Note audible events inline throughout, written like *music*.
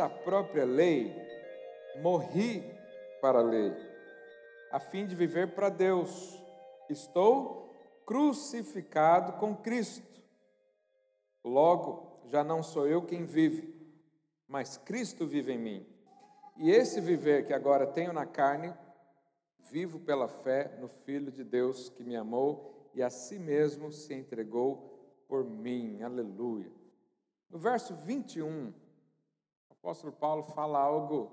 a própria lei, morri para a lei, a fim de viver para Deus. Estou crucificado com Cristo. Logo, já não sou eu quem vive, mas Cristo vive em mim. E esse viver que agora tenho na carne, vivo pela fé no Filho de Deus que me amou e a si mesmo se entregou por mim. Aleluia. No verso 21, o apóstolo Paulo fala algo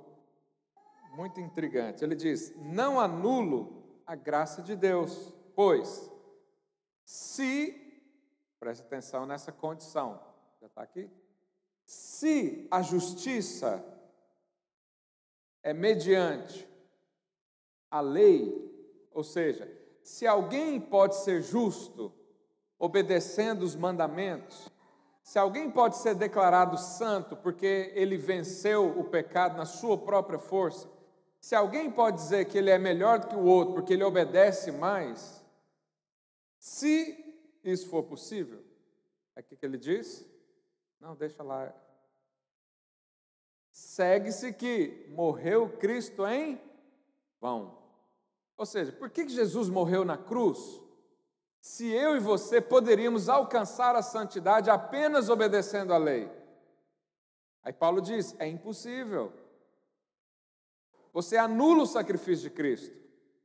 muito intrigante. Ele diz: Não anulo a graça de Deus, pois se, preste atenção nessa condição, já está aqui? Se a justiça é mediante a lei, ou seja, se alguém pode ser justo obedecendo os mandamentos, se alguém pode ser declarado santo porque ele venceu o pecado na sua própria força, se alguém pode dizer que ele é melhor do que o outro porque ele obedece mais, se isso for possível, é o que ele diz? Não, deixa lá. Segue-se que morreu Cristo em vão. Ou seja, por que Jesus morreu na cruz? Se eu e você poderíamos alcançar a santidade apenas obedecendo a lei. Aí Paulo diz: é impossível. Você anula o sacrifício de Cristo.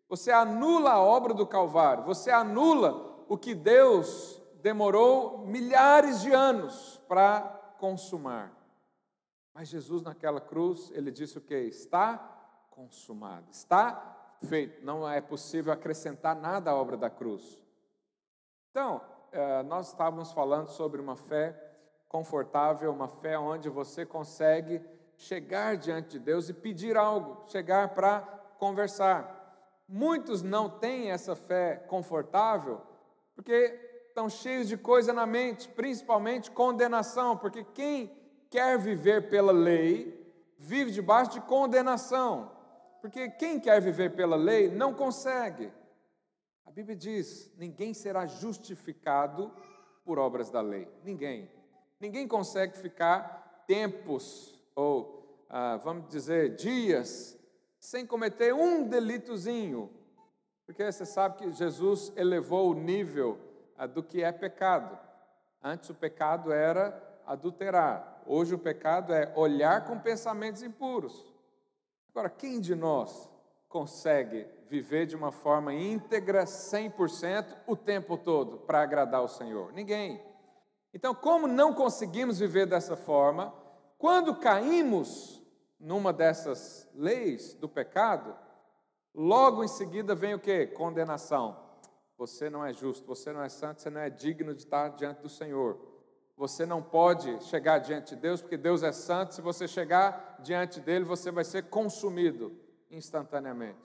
Você anula a obra do Calvário. Você anula o que Deus demorou milhares de anos para consumar. Mas Jesus naquela cruz, ele disse o que? Está consumado, está feito. Não é possível acrescentar nada à obra da cruz. Então, eh, nós estávamos falando sobre uma fé confortável, uma fé onde você consegue chegar diante de Deus e pedir algo, chegar para conversar. Muitos não têm essa fé confortável porque estão cheios de coisa na mente, principalmente condenação, porque quem quer viver pela lei vive debaixo de condenação, porque quem quer viver pela lei não consegue. Bíblia diz: ninguém será justificado por obras da lei. Ninguém. Ninguém consegue ficar tempos ou ah, vamos dizer dias, sem cometer um delitozinho, porque você sabe que Jesus elevou o nível ah, do que é pecado. Antes o pecado era adulterar, hoje o pecado é olhar com pensamentos impuros. Agora, quem de nós consegue viver de uma forma íntegra, 100%, o tempo todo, para agradar o Senhor? Ninguém. Então, como não conseguimos viver dessa forma, quando caímos numa dessas leis do pecado, logo em seguida vem o que? Condenação. Você não é justo, você não é santo, você não é digno de estar diante do Senhor. Você não pode chegar diante de Deus, porque Deus é santo. Se você chegar diante dele, você vai ser consumido instantaneamente.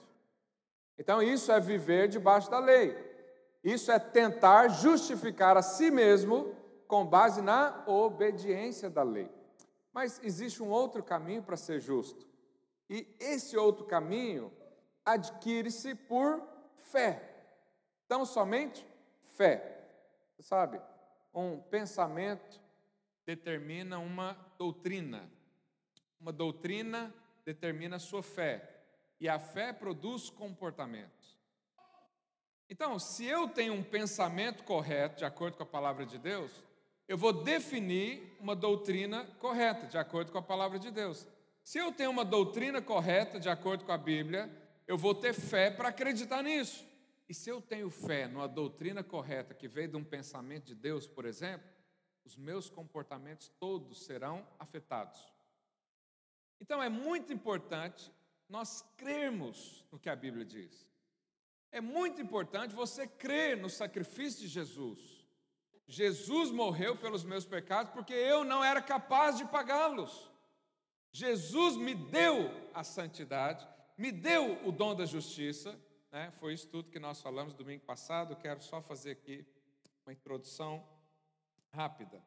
Então, isso é viver debaixo da lei. Isso é tentar justificar a si mesmo com base na obediência da lei. Mas existe um outro caminho para ser justo. E esse outro caminho adquire-se por fé. Então, somente fé. Você sabe, um pensamento determina uma doutrina. Uma doutrina determina a sua fé. E a fé produz comportamentos. Então, se eu tenho um pensamento correto, de acordo com a palavra de Deus, eu vou definir uma doutrina correta, de acordo com a palavra de Deus. Se eu tenho uma doutrina correta, de acordo com a Bíblia, eu vou ter fé para acreditar nisso. E se eu tenho fé numa doutrina correta que veio de um pensamento de Deus, por exemplo, os meus comportamentos todos serão afetados. Então é muito importante nós crermos no que a Bíblia diz. É muito importante você crer no sacrifício de Jesus. Jesus morreu pelos meus pecados porque eu não era capaz de pagá-los. Jesus me deu a santidade, me deu o dom da justiça. Né? Foi isso tudo que nós falamos domingo passado. Quero só fazer aqui uma introdução rápida.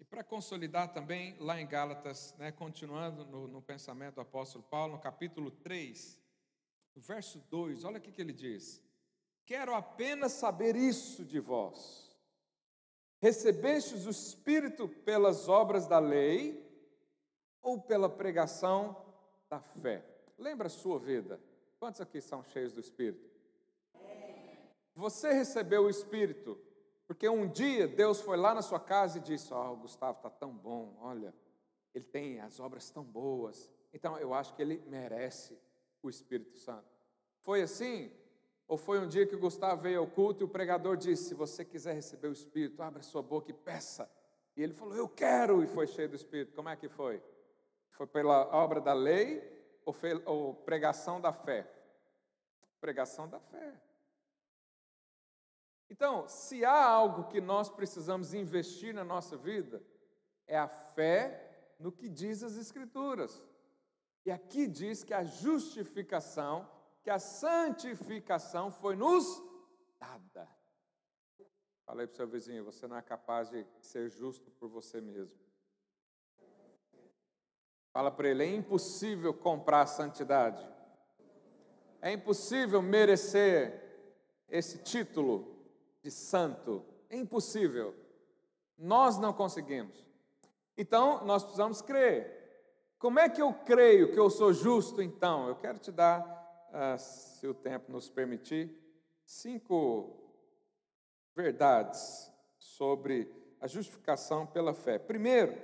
E para consolidar também, lá em Gálatas, né, continuando no, no, pensamento do apóstolo Paulo, no capítulo 3, no verso 2, olha o que, que ele diz: Quero apenas saber isso de vós recebestes o Espírito pelas obras da lei ou pela pregação da fé? Lembra a sua vida? Quantos aqui são cheios do Espírito? Você recebeu o Espírito porque um dia Deus foi lá na sua casa e disse: Ó, oh, Gustavo está tão bom, olha, ele tem as obras tão boas, então eu acho que ele merece o Espírito Santo. Foi assim? Ou foi um dia que o Gustavo veio ao culto e o pregador disse: Se você quiser receber o Espírito, abra sua boca e peça. E ele falou: Eu quero, e foi cheio do Espírito. Como é que foi? Foi pela obra da lei ou, foi, ou pregação da fé? Pregação da fé. Então, se há algo que nós precisamos investir na nossa vida, é a fé no que diz as Escrituras. E aqui diz que a justificação que a santificação foi nos dada. Falei para o seu vizinho: você não é capaz de ser justo por você mesmo. Fala para ele: é impossível comprar a santidade. É impossível merecer esse título de santo. É impossível. Nós não conseguimos. Então, nós precisamos crer. Como é que eu creio que eu sou justo, então? Eu quero te dar ah, se o tempo nos permitir, cinco verdades sobre a justificação pela fé. Primeiro,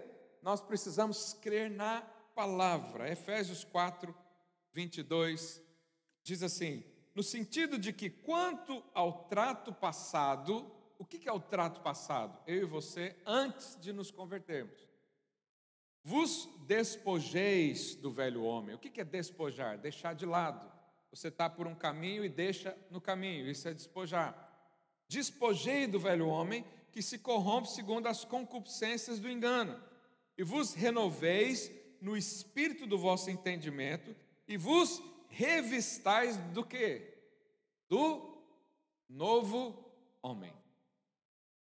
nós precisamos crer na palavra. Efésios 4, 22 diz assim: no sentido de que, quanto ao trato passado, o que é o trato passado? Eu e você, antes de nos convertermos. Vos despojeis do velho homem. O que é despojar? Deixar de lado. Você está por um caminho e deixa no caminho, isso é despojar. Despojei do velho homem que se corrompe segundo as concupiscências do engano, e vos renoveis no espírito do vosso entendimento, e vos revistais do que? Do novo homem.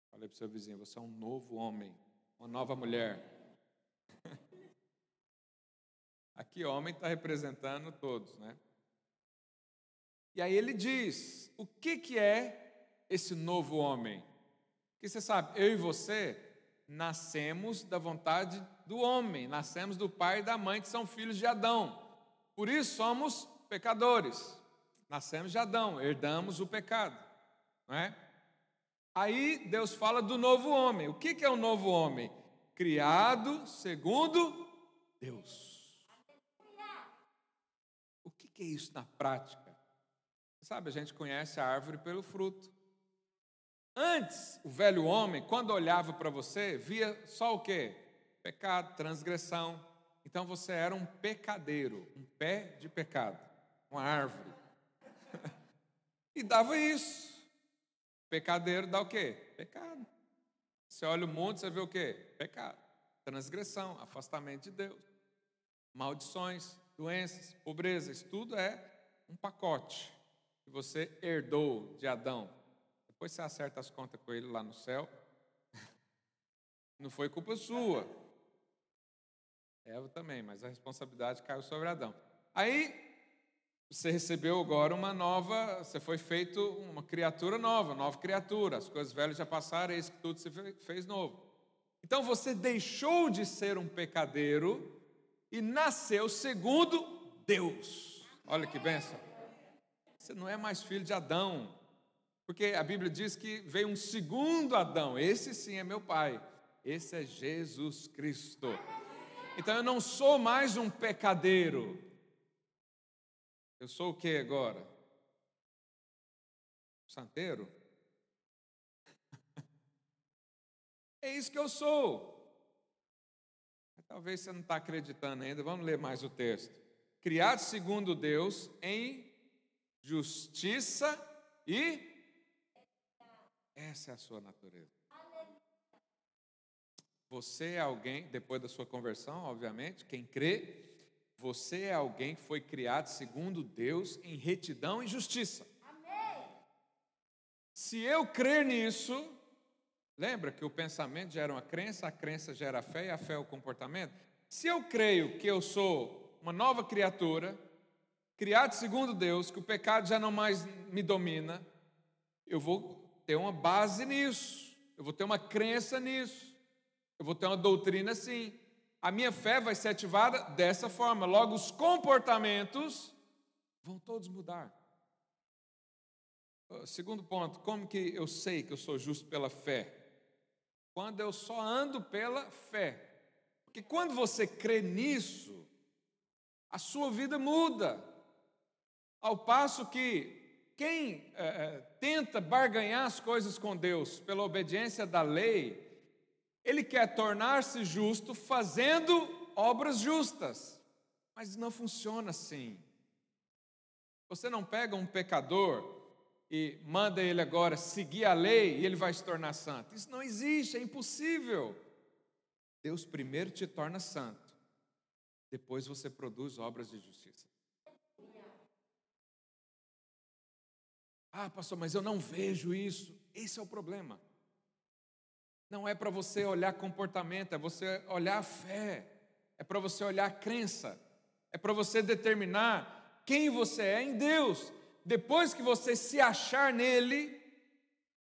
Falei para o seu vizinho, você é um novo homem, uma nova mulher. *laughs* Aqui, homem está representando todos, né? E aí ele diz: o que, que é esse novo homem? Que você sabe, eu e você nascemos da vontade do homem, nascemos do pai e da mãe, que são filhos de Adão. Por isso somos pecadores. Nascemos de Adão, herdamos o pecado, não é? Aí Deus fala do novo homem. O que, é o novo homem? Criado segundo Deus. O que, que é isso na prática? Sabe, a gente conhece a árvore pelo fruto. Antes, o velho homem, quando olhava para você, via só o quê? Pecado, transgressão. Então você era um pecadeiro, um pé de pecado, uma árvore. *laughs* e dava isso. Pecadeiro dá o quê? Pecado. Você olha o mundo, você vê o quê? Pecado. Transgressão, afastamento de Deus. Maldições, doenças, pobreza, isso tudo é um pacote que você herdou de Adão. Depois você acerta as contas com ele lá no céu. *laughs* Não foi culpa sua. Eva também, mas a responsabilidade caiu sobre Adão. Aí você recebeu agora uma nova, você foi feito uma criatura nova, nova criatura. As coisas velhas já passaram, eis que tudo se fez novo. Então você deixou de ser um pecadeiro e nasceu segundo Deus. Olha que benção. Você não é mais filho de Adão, porque a Bíblia diz que veio um segundo Adão. Esse sim é meu pai. Esse é Jesus Cristo. Então eu não sou mais um pecadeiro. Eu sou o que agora? Santeiro? *laughs* É isso que eu sou. Talvez você não está acreditando ainda. Vamos ler mais o texto. Criado segundo Deus em justiça e essa é a sua natureza. Você é alguém, depois da sua conversão, obviamente, quem crê, você é alguém que foi criado segundo Deus em retidão e justiça. Se eu crer nisso, lembra que o pensamento gera uma crença, a crença gera a fé e a fé é o comportamento? Se eu creio que eu sou uma nova criatura, criado segundo Deus, que o pecado já não mais me domina, eu vou ter uma base nisso, eu vou ter uma crença nisso, eu vou ter uma doutrina assim. A minha fé vai ser ativada dessa forma. Logo, os comportamentos vão todos mudar. Segundo ponto, como que eu sei que eu sou justo pela fé? Quando eu só ando pela fé. Porque quando você crê nisso, a sua vida muda. Ao passo que quem é, tenta barganhar as coisas com Deus pela obediência da lei, ele quer tornar-se justo fazendo obras justas. Mas não funciona assim. Você não pega um pecador e manda ele agora seguir a lei e ele vai se tornar santo. Isso não existe, é impossível. Deus primeiro te torna santo, depois você produz obras de justiça. Ah, pastor, mas eu não vejo isso. Esse é o problema. Não é para você olhar comportamento, é você olhar fé, é para você olhar crença, é para você determinar quem você é em Deus. Depois que você se achar nele,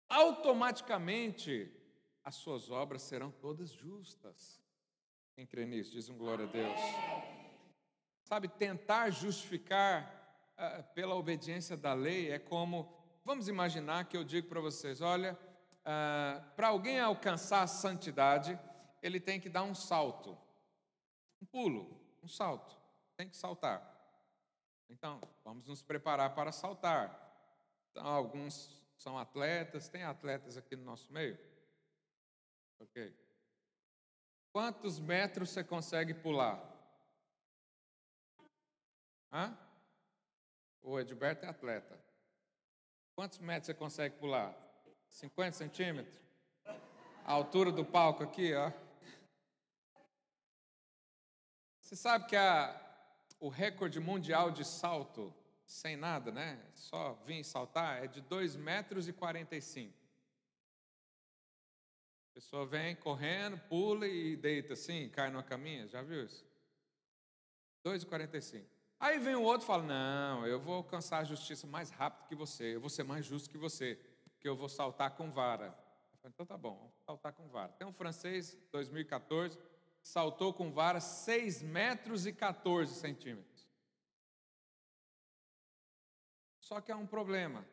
automaticamente as suas obras serão todas justas. Quem crê nisso, diz um glória a Deus. Sabe, tentar justificar uh, pela obediência da lei é como, vamos imaginar que eu digo para vocês: olha, uh, para alguém alcançar a santidade, ele tem que dar um salto, um pulo, um salto, tem que saltar. Então, vamos nos preparar para saltar. Então, alguns são atletas, tem atletas aqui no nosso meio? Ok. Quantos metros você consegue pular? Hã? O Edilberto é atleta. Quantos metros você consegue pular? 50 centímetros? A altura do palco aqui, ó. Você sabe que a, o recorde mundial de salto sem nada, né? Só vir saltar é de 2 metros e 45. A pessoa vem correndo, pula e deita assim, cai numa caminha, já viu isso? 2,45. Aí vem o outro e fala: Não, eu vou alcançar a justiça mais rápido que você, eu vou ser mais justo que você, porque eu vou saltar com vara. Falo, então tá bom, vou saltar com vara. Tem um francês, 2014, saltou com vara 6 metros e 14 centímetros. Só que há um problema.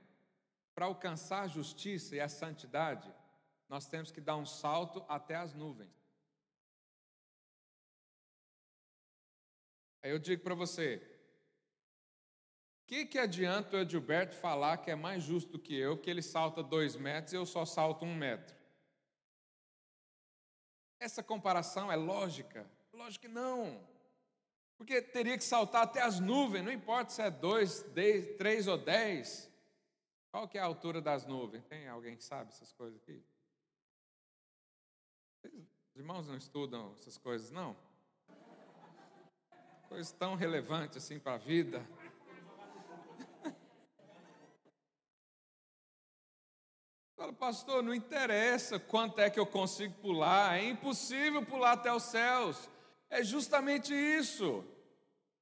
Para alcançar a justiça e a santidade, nós temos que dar um salto até as nuvens. Aí eu digo para você: que, que adianta o Edilberto falar que é mais justo que eu, que ele salta dois metros e eu só salto um metro? Essa comparação é lógica? Lógico que não. Porque teria que saltar até as nuvens, não importa se é dois, dez, três ou dez. Qual que é a altura das nuvens? Tem alguém que sabe essas coisas aqui? Os irmãos não estudam essas coisas, não? Coisas tão relevantes assim para a vida. Fala, pastor, não interessa quanto é que eu consigo pular, é impossível pular até os céus. É justamente isso.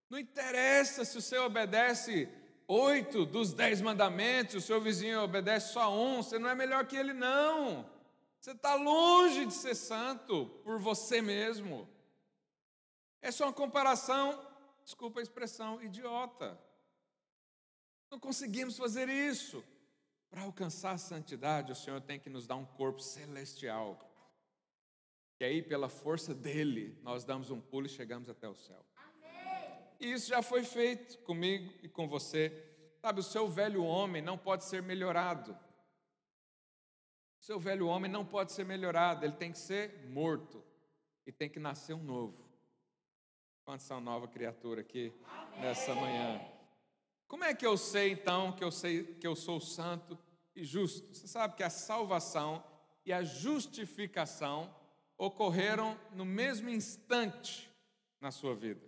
Não interessa se você obedece oito dos dez mandamentos, o seu vizinho obedece só um, você não é melhor que ele, não. Você está longe de ser santo por você mesmo. Essa é uma comparação, desculpa a expressão, idiota. Não conseguimos fazer isso. Para alcançar a santidade, o Senhor tem que nos dar um corpo celestial. E aí, pela força dele, nós damos um pulo e chegamos até o céu. Amém. E isso já foi feito comigo e com você. Sabe, o seu velho homem não pode ser melhorado. O seu velho homem não pode ser melhorado, ele tem que ser morto e tem que nascer um novo. Quantos são nova criatura aqui Amém. nessa manhã? Como é que eu sei então que eu sei que eu sou santo e justo? Você sabe que a salvação e a justificação ocorreram no mesmo instante na sua vida.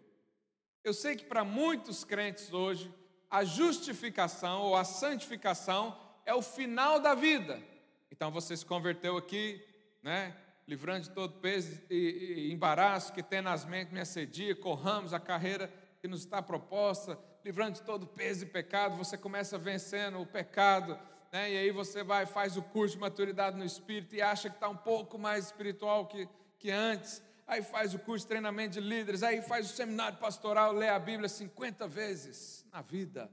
Eu sei que para muitos crentes hoje, a justificação ou a santificação é o final da vida. Então você se converteu aqui, né? Livrando de todo peso e, embaraço que mentes me assedia, corramos a carreira que nos está proposta, livrando de todo peso e pecado, você começa vencendo o pecado, né? e aí você vai, faz o curso de maturidade no Espírito e acha que está um pouco mais espiritual que, que antes. aí faz o curso de treinamento de líderes, aí faz o seminário pastoral, lê a Bíblia 50 vezes na vida.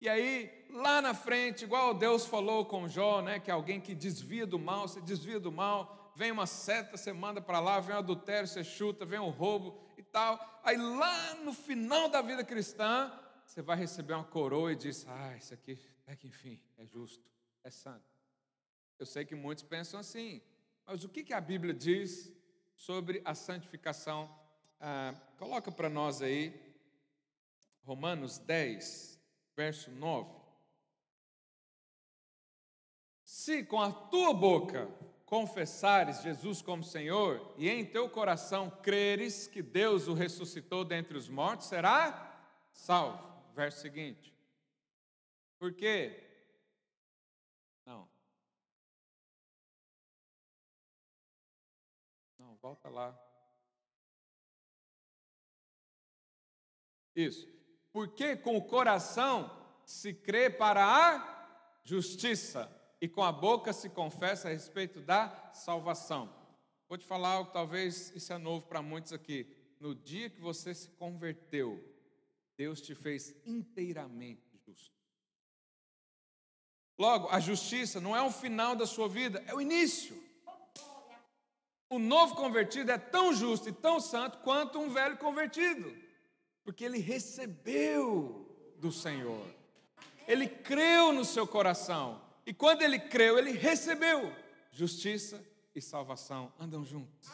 E aí, lá na frente, igual Deus falou com Jó, né, que é alguém que desvia do mal, você desvia do mal, vem uma seta, você manda para lá, vem o adultério, você chuta, vem o roubo tal. Aí lá no final da vida cristã, você vai receber uma coroa e diz: Ah, isso aqui é que enfim, é justo, é santo. Eu sei que muitos pensam assim, mas o que, que a Bíblia diz sobre a santificação? Ah, coloca para nós aí, Romanos 10, verso 9. Se com a tua boca confessares Jesus como Senhor e em teu coração creres que Deus o ressuscitou dentre os mortos, será salvo. Verso seguinte. Por quê? Não. Não, volta lá. Isso. Porque com o coração se crê para a justiça e com a boca se confessa a respeito da salvação. Vou te falar algo, talvez isso é novo para muitos aqui. No dia que você se converteu, Deus te fez inteiramente justo. Logo, a justiça não é o final da sua vida, é o início. O novo convertido é tão justo e tão santo quanto um velho convertido porque ele recebeu do Senhor. Ele creu no seu coração. E quando ele creu, ele recebeu. Justiça e salvação andam juntos.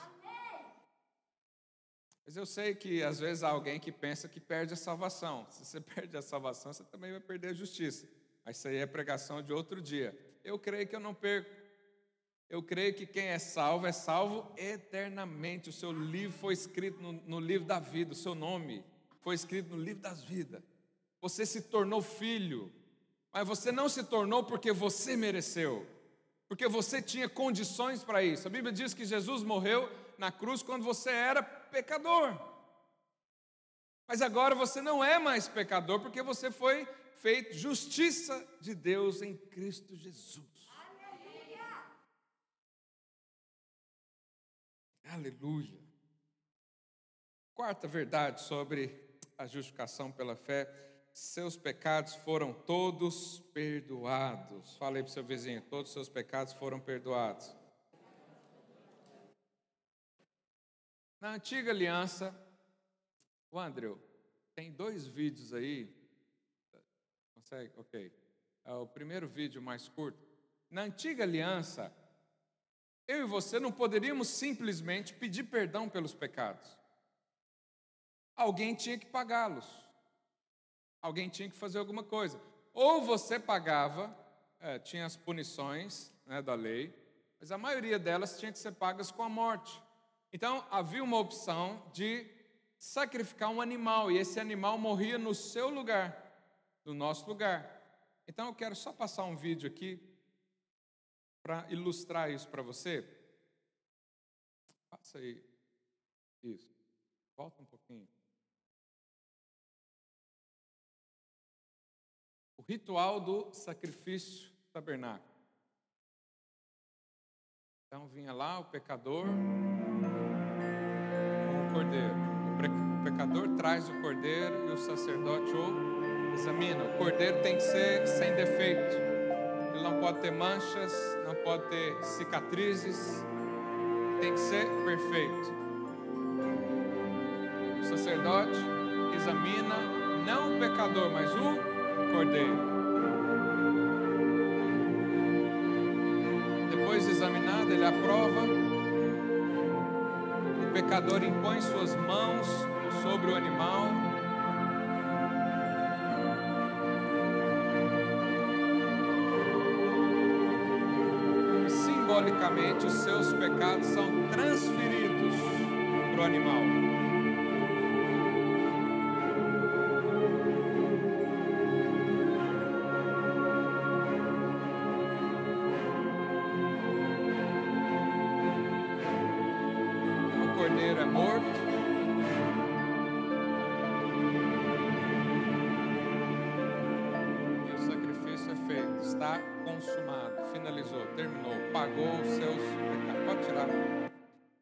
Mas eu sei que às vezes há alguém que pensa que perde a salvação. Se você *laughs* perde a salvação, você também vai perder a justiça. Mas isso aí é pregação de outro dia. Eu creio que eu não perco. Eu creio que quem é salvo é salvo eternamente. O seu livro foi escrito no, no livro da vida, o seu nome foi escrito no livro das vidas. Você se tornou filho, mas você não se tornou porque você mereceu, porque você tinha condições para isso. A Bíblia diz que Jesus morreu na cruz quando você era pecador. Mas agora você não é mais pecador porque você foi feito justiça de Deus em Cristo Jesus. Aleluia. Aleluia. Quarta verdade sobre a justificação pela fé, seus pecados foram todos perdoados. Falei para o seu vizinho, todos os seus pecados foram perdoados. Na antiga aliança, o Andrew, tem dois vídeos aí. Consegue? Ok. É o primeiro vídeo mais curto. Na antiga aliança, eu e você não poderíamos simplesmente pedir perdão pelos pecados alguém tinha que pagá-los. Alguém tinha que fazer alguma coisa. Ou você pagava, é, tinha as punições né, da lei, mas a maioria delas tinha que ser pagas com a morte. Então havia uma opção de sacrificar um animal, e esse animal morria no seu lugar, no nosso lugar. Então eu quero só passar um vídeo aqui para ilustrar isso para você. Passa aí. Isso. Volta um pouquinho. Ritual do sacrifício tabernáculo. Então vinha lá o pecador com o cordeiro. O pecador traz o cordeiro e o sacerdote o examina. O cordeiro tem que ser sem defeito. Ele não pode ter manchas, não pode ter cicatrizes. Tem que ser perfeito. O sacerdote examina não o pecador, mas o cordeiro. Depois de examinado, ele aprova. O pecador impõe suas mãos sobre o animal. E simbolicamente, os seus pecados são transferidos para o animal.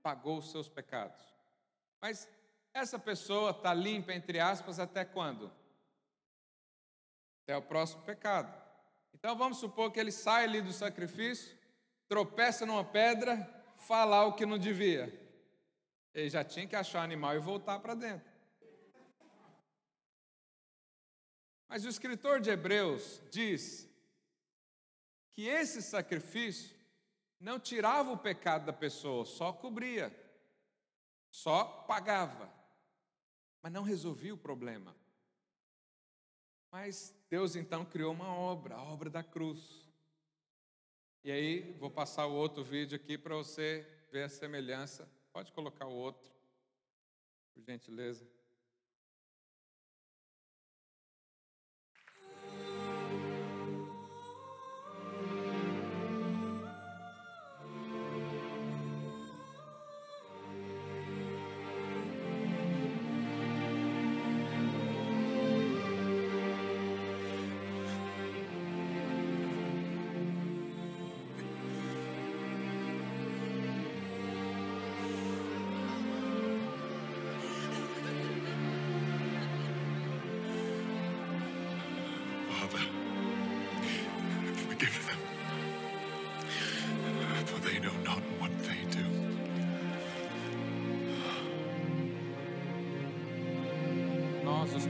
pagou os seus pecados. Mas essa pessoa está limpa, entre aspas, até quando? Até o próximo pecado. Então vamos supor que ele sai ali do sacrifício, tropeça numa pedra, falar o que não devia. Ele já tinha que achar o animal e voltar para dentro. Mas o escritor de Hebreus diz que esse sacrifício não tirava o pecado da pessoa, só cobria, só pagava, mas não resolvia o problema. Mas Deus então criou uma obra, a obra da cruz. E aí, vou passar o outro vídeo aqui para você ver a semelhança. Pode colocar o outro, por gentileza.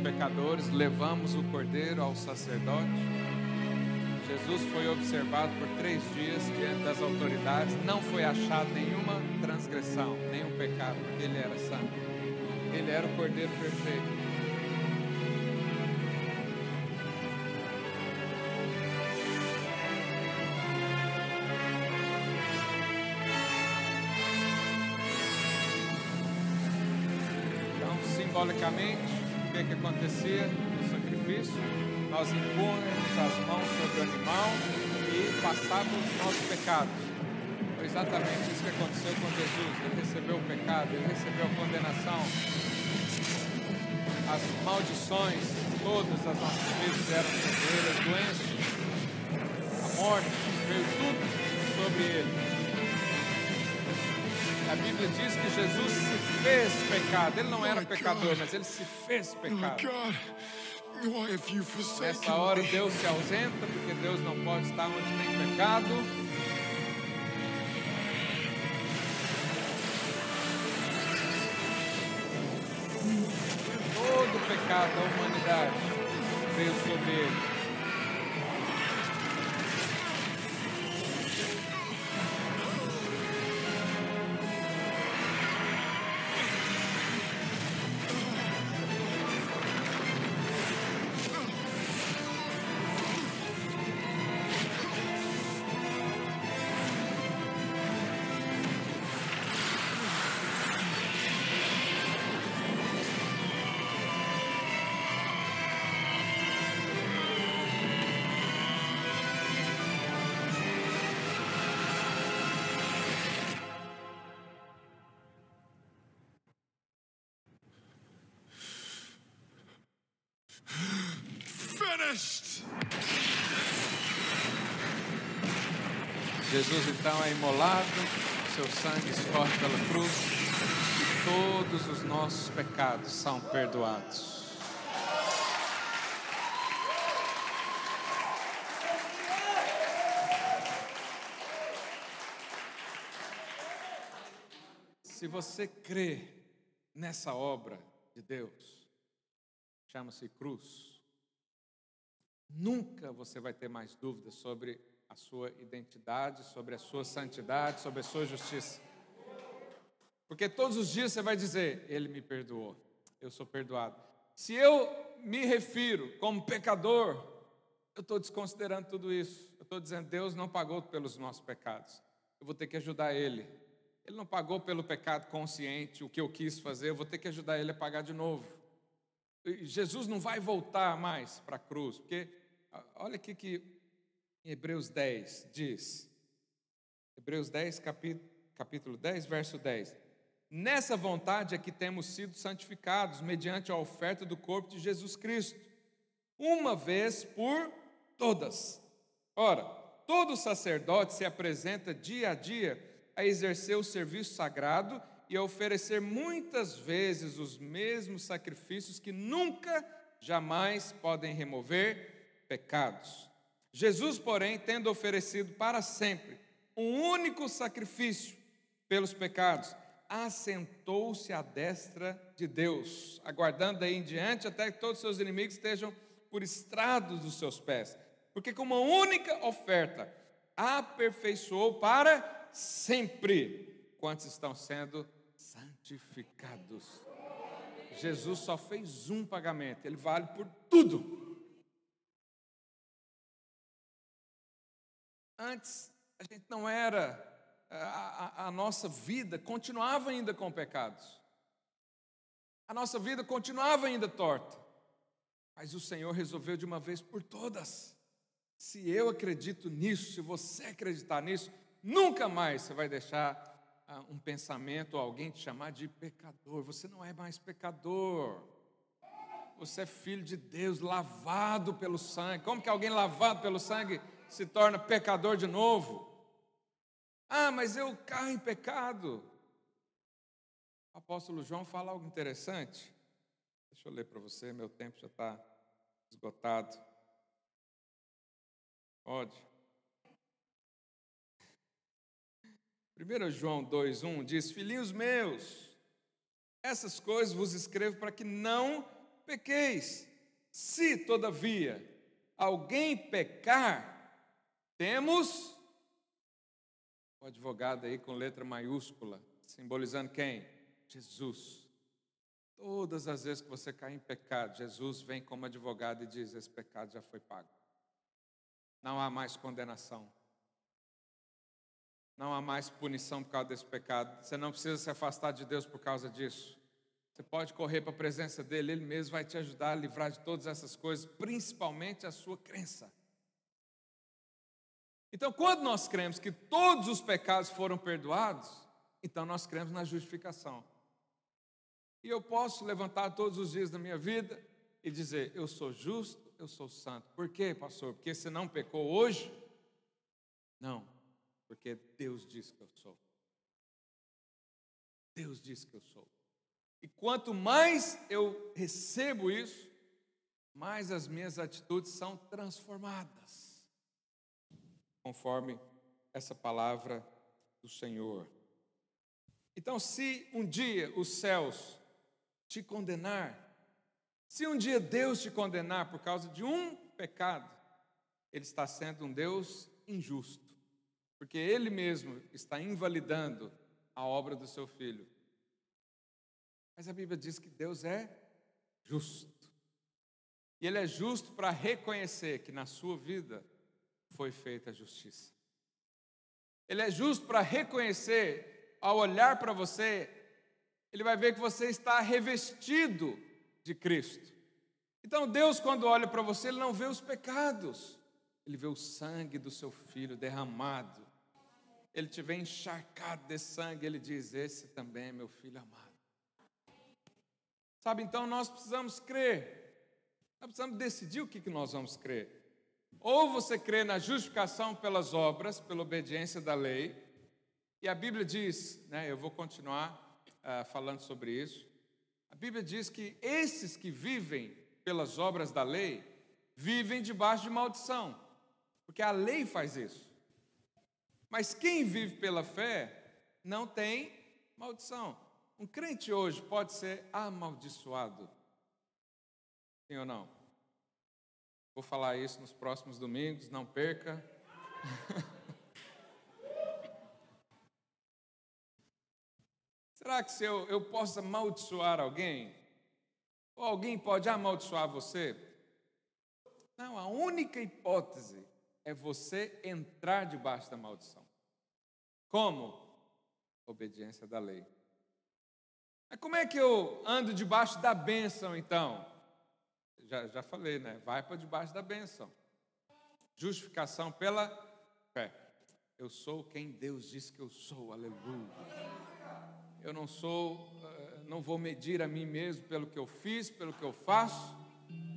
Pecadores, levamos o cordeiro ao sacerdote. Jesus foi observado por três dias diante das autoridades, não foi achado nenhuma transgressão, nenhum pecado, porque ele era santo. Ele era o cordeiro perfeito. Simbolicamente, que, que acontecia no sacrifício? Nós impunhamos as mãos sobre o animal e passávamos os nossos pecados. Foi exatamente isso que aconteceu com Jesus. Ele recebeu o pecado, ele recebeu a condenação. As maldições, todas as nossas vidas eram sobre ele, as doenças, a morte, veio tudo sobre ele. A Bíblia diz que Jesus se fez pecado. Ele não era pecador, mas ele se fez pecado. Nessa hora Deus se ausenta, porque Deus não pode estar onde tem pecado. Todo o pecado da humanidade veio sobre ele. Jesus então é imolado, seu sangue escorre pela cruz e todos os nossos pecados são perdoados. Se você crê nessa obra de Deus, chama-se cruz, nunca você vai ter mais dúvidas sobre a sua identidade, sobre a sua santidade, sobre a sua justiça. Porque todos os dias você vai dizer: Ele me perdoou, eu sou perdoado. Se eu me refiro como pecador, eu estou desconsiderando tudo isso. Eu estou dizendo: Deus não pagou pelos nossos pecados. Eu vou ter que ajudar Ele. Ele não pagou pelo pecado consciente, o que eu quis fazer, eu vou ter que ajudar Ele a pagar de novo. Jesus não vai voltar mais para a cruz, porque olha aqui que em Hebreus 10 diz, Hebreus 10, capítulo, capítulo 10, verso 10. Nessa vontade é que temos sido santificados mediante a oferta do corpo de Jesus Cristo, uma vez por todas. Ora, todo sacerdote se apresenta dia a dia a exercer o serviço sagrado e a oferecer muitas vezes os mesmos sacrifícios que nunca, jamais podem remover pecados. Jesus, porém, tendo oferecido para sempre um único sacrifício pelos pecados, assentou-se à destra de Deus, aguardando daí em diante até que todos os seus inimigos estejam por estrados dos seus pés. Porque com uma única oferta aperfeiçoou para sempre quantos estão sendo santificados. Jesus só fez um pagamento, ele vale por tudo. Antes a gente não era, a, a, a, nossa vida continuava ainda com pecados, a nossa vida continuava ainda torta, mas o Senhor resolveu de uma vez por todas. Se eu acredito nisso, se você acreditar nisso, nunca mais você vai deixar ah, um pensamento ou alguém te chamar de pecador. Você não é mais pecador. Você é filho de Deus, lavado pelo sangue. Como que alguém lavado pelo sangue se torna pecador de novo? Ah, mas eu caio em pecado. O apóstolo João fala algo interessante. Deixa eu ler para você, meu tempo já está esgotado. Pode. 1 João 2,1 diz: Filhinhos meus, essas coisas vos escrevo para que não pequeis. Se, todavia, alguém pecar, temos o advogado aí com letra maiúscula, simbolizando quem? Jesus. Todas as vezes que você cai em pecado, Jesus vem como advogado e diz: Esse pecado já foi pago. Não há mais condenação. Não há mais punição por causa desse pecado. Você não precisa se afastar de Deus por causa disso. Você pode correr para a presença dEle, Ele mesmo vai te ajudar a livrar de todas essas coisas, principalmente a sua crença. Então, quando nós cremos que todos os pecados foram perdoados, então nós cremos na justificação. E eu posso levantar todos os dias da minha vida e dizer: Eu sou justo, eu sou santo. Por quê, pastor? Porque você não pecou hoje? Não porque Deus diz que eu sou. Deus diz que eu sou. E quanto mais eu recebo isso, mais as minhas atitudes são transformadas, conforme essa palavra do Senhor. Então, se um dia os céus te condenar, se um dia Deus te condenar por causa de um pecado, Ele está sendo um Deus injusto porque ele mesmo está invalidando a obra do seu filho. Mas a Bíblia diz que Deus é justo. E ele é justo para reconhecer que na sua vida foi feita a justiça. Ele é justo para reconhecer, ao olhar para você, ele vai ver que você está revestido de Cristo. Então Deus, quando olha para você, ele não vê os pecados, ele vê o sangue do seu filho derramado ele tiver encharcado de sangue, ele diz: Esse também é meu filho amado. Sabe, então nós precisamos crer, nós precisamos decidir o que, que nós vamos crer. Ou você crê na justificação pelas obras, pela obediência da lei, e a Bíblia diz, né, eu vou continuar uh, falando sobre isso. A Bíblia diz que esses que vivem pelas obras da lei vivem debaixo de maldição, porque a lei faz isso. Mas quem vive pela fé não tem maldição. Um crente hoje pode ser amaldiçoado. Sim ou não? Vou falar isso nos próximos domingos, não perca. *laughs* Será que se eu, eu posso amaldiçoar alguém? Ou alguém pode amaldiçoar você? Não, a única hipótese é você entrar debaixo da maldição. Como? Obediência da lei. Mas como é que eu ando debaixo da bênção, então? Já, já falei, né? Vai para debaixo da bênção. Justificação pela fé. Eu sou quem Deus diz que eu sou, aleluia. Eu não sou, eh, não vou medir a mim mesmo pelo que eu fiz, pelo que eu faço,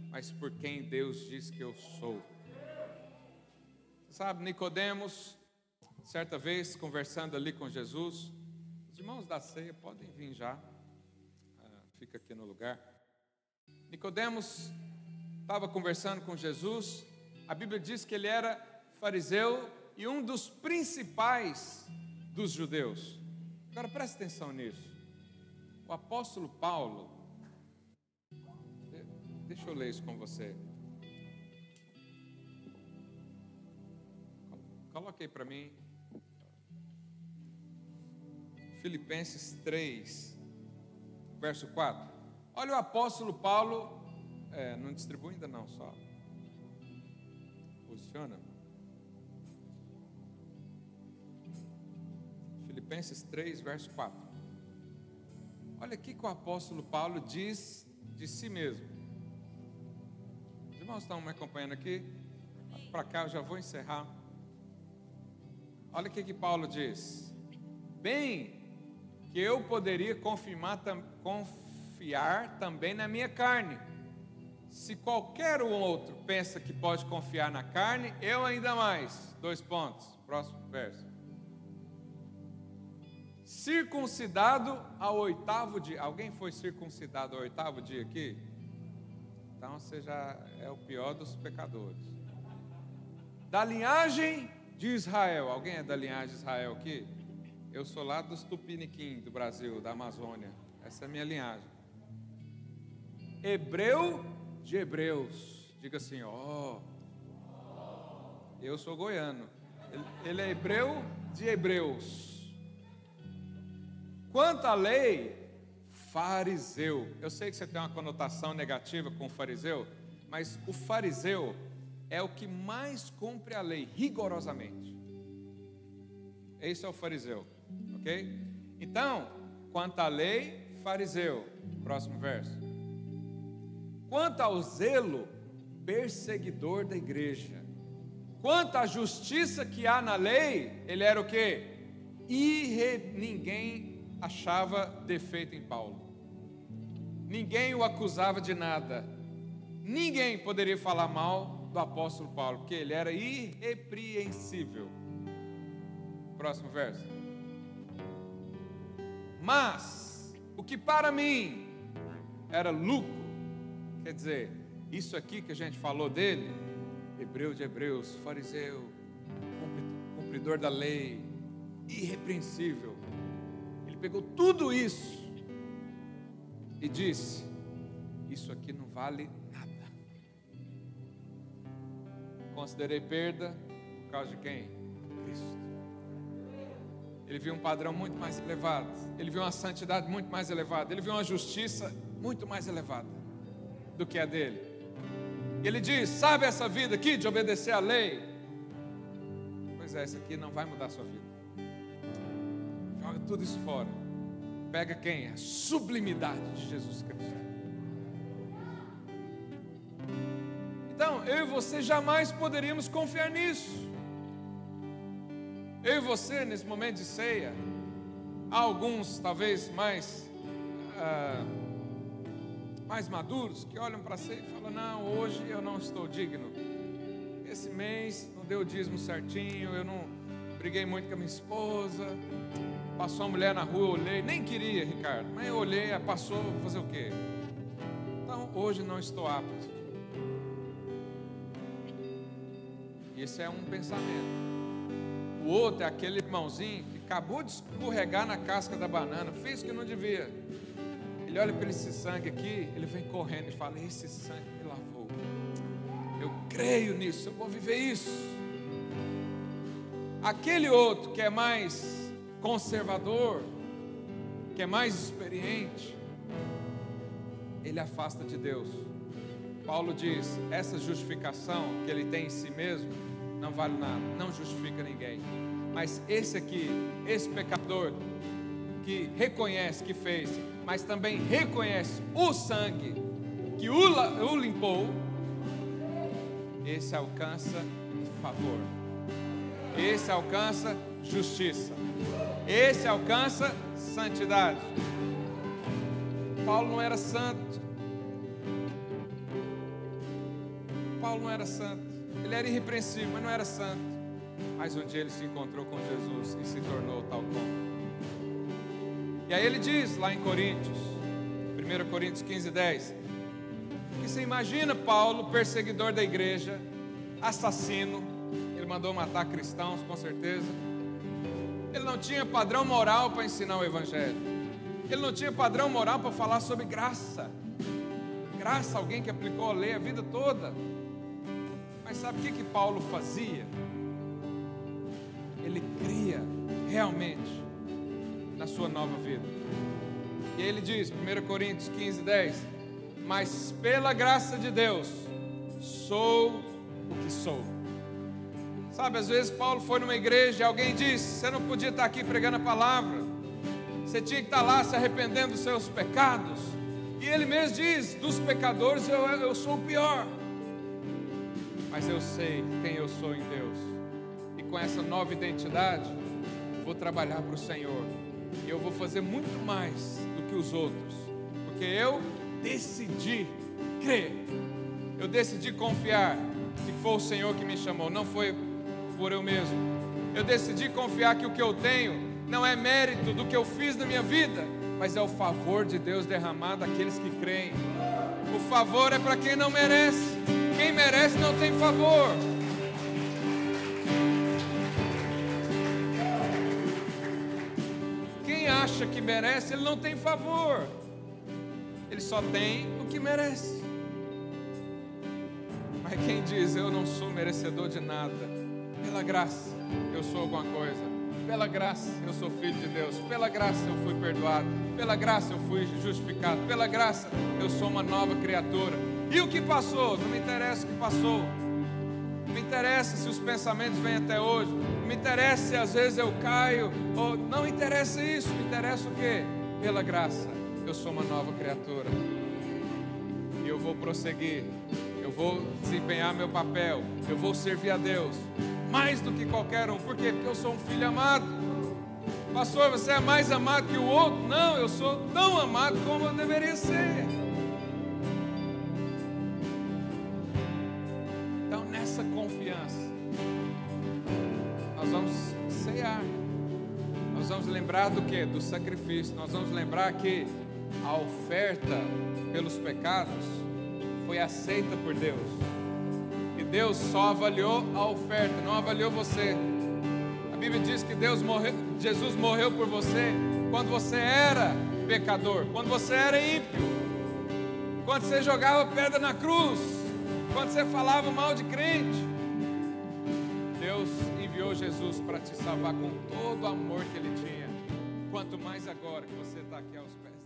mas por quem Deus diz que eu sou. Sabe, Nicodemos certa vez, conversando ali com Jesus, os irmãos da ceia podem vir já, ah, fica aqui no lugar. Nicodemos estava conversando com Jesus, a Bíblia diz que ele era fariseu e um dos principais dos judeus. Agora preste atenção nisso. O apóstolo Paulo, deixa eu ler isso com você. Coloque aí para mim. Filipenses 3, verso 4. Olha o apóstolo Paulo, é, não distribui ainda não, só posiciona. Filipenses 3, verso 4. Olha aqui que o apóstolo Paulo diz de si mesmo. Os irmãos estão me acompanhando aqui? Para cá eu já vou encerrar. Olha o que, Paulo diz. Bem, que eu poderia confirmar, confiar também na minha carne. Se qualquer um outro pensa que pode confiar na carne, eu ainda mais. Dois pontos. Próximo verso. Circuncidado ao oitavo dia. Alguém foi circuncidado ao oitavo dia aqui? Então você já é o pior dos pecadores. Da linhagem de Israel. Alguém é da linhagem de Israel aqui? Eu sou lá dos Tupiniquim, do Brasil, da Amazônia. Essa é a minha linhagem. Hebreu de Hebreus. Diga assim, ó. Oh, eu sou goiano. Ele, é hebreu de Hebreus. Quanto à lei, fariseu. Eu sei que você tem uma conotação negativa com fariseu, mas o fariseu é o que mais cumpre a lei rigorosamente. Esse é o fariseu, ok? Então, quanto à lei, fariseu. Próximo verso. Quanto ao zelo, perseguidor da igreja. Quanto à justiça que há na lei, ele era o que? Irre... Ninguém achava defeito em Paulo. Ninguém o acusava de nada. Ninguém poderia falar mal do apóstolo Paulo, porque ele era irrepreensível. Próximo verso. Mas o que para mim era lucro, quer dizer, isso aqui que a gente falou dele, hebreu de hebreus, fariseu, cumpridor da lei, irrepreensível. Ele pegou tudo isso e disse: Isso aqui não vale considerei perda por causa de quem? Cristo. Ele viu um padrão muito mais elevado, ele viu uma santidade muito mais elevada, ele viu uma justiça muito mais elevada do que a dele. Ele diz: Sabe essa vida aqui de obedecer à lei? Pois é, essa aqui não vai mudar a sua vida. Joga tudo isso fora. Pega quem? A sublimidade de Jesus Cristo. Então, eu e você jamais poderíamos confiar nisso. Eu e você, nesse momento de ceia, há alguns talvez mais, ah, mais maduros que olham para ceia e falam: Não, hoje eu não estou digno. Esse mês não deu o dízimo certinho, eu não briguei muito com a minha esposa. Passou uma mulher na rua, eu olhei, nem queria, Ricardo, mas eu olhei, passou, vou fazer o quê? Então, hoje não estou apto. Esse é um pensamento. O outro é aquele irmãozinho que acabou de escorregar na casca da banana, fez o que não devia. Ele olha para esse sangue aqui, ele vem correndo e fala: Esse sangue me lavou. Eu creio nisso, eu vou viver isso. Aquele outro que é mais conservador, que é mais experiente, ele afasta de Deus. Paulo diz: essa justificação que ele tem em si mesmo não vale nada, não justifica ninguém. Mas esse aqui, esse pecador que reconhece que fez, mas também reconhece o sangue que o, limpou, esse alcança favor, esse alcança justiça, esse alcança santidade. Paulo não era santo. Paulo não era santo. Ele era irrepreensível, mas não era santo. Mas um dia ele se encontrou com Jesus e se tornou tal como. E aí ele diz lá em Coríntios, 1 Coríntios 15, 10, que você imagina Paulo, perseguidor da igreja, assassino, ele mandou matar cristãos, com certeza. Ele não tinha padrão moral para ensinar o evangelho. Ele não tinha padrão moral para falar sobre graça. Graça, alguém que aplicou a lei a vida toda. Mas sabe o que, que Paulo fazia? Ele cria realmente na sua nova vida. E ele diz, 1 Coríntios 15, 10: Mas pela graça de Deus, sou o que sou. Sabe, às vezes Paulo foi numa igreja e alguém disse: Você não podia estar aqui pregando a palavra, você tinha que estar lá se arrependendo dos seus pecados. E ele mesmo diz: Dos pecadores eu, eu sou o pior. Mas eu sei quem eu sou em Deus, e com essa nova identidade, vou trabalhar para o Senhor e eu vou fazer muito mais do que os outros, porque eu decidi crer, eu decidi confiar que foi o Senhor que me chamou, não foi por eu mesmo. Eu decidi confiar que o que eu tenho não é mérito do que eu fiz na minha vida, mas é o favor de Deus derramado àqueles que creem. O favor é para quem não merece, quem merece não tem favor. Acha que merece, ele não tem favor. Ele só tem o que merece. Mas quem diz eu não sou merecedor de nada, pela graça eu sou alguma coisa, pela graça eu sou filho de Deus, pela graça eu fui perdoado, pela graça eu fui justificado, pela graça eu sou uma nova criatura. E o que passou? Não me interessa o que passou. Não me interessa se os pensamentos vêm até hoje me interessa se às vezes eu caio, ou não interessa isso, me interessa o que? Pela graça, eu sou uma nova criatura. E eu vou prosseguir, eu vou desempenhar meu papel, eu vou servir a Deus, mais do que qualquer um, por quê? Porque eu sou um filho amado. Pastor, você é mais amado que o outro? Não, eu sou tão amado como eu deveria ser. Lembrar do que? Do sacrifício. Nós vamos lembrar que a oferta pelos pecados foi aceita por Deus. E Deus só avaliou a oferta, não avaliou você. A Bíblia diz que Deus morreu, Jesus morreu por você quando você era pecador, quando você era ímpio, quando você jogava pedra na cruz, quando você falava mal de crente. Deus enviou Jesus para te salvar com todo o amor que Ele tinha. Quanto mais agora que você está aqui aos pés.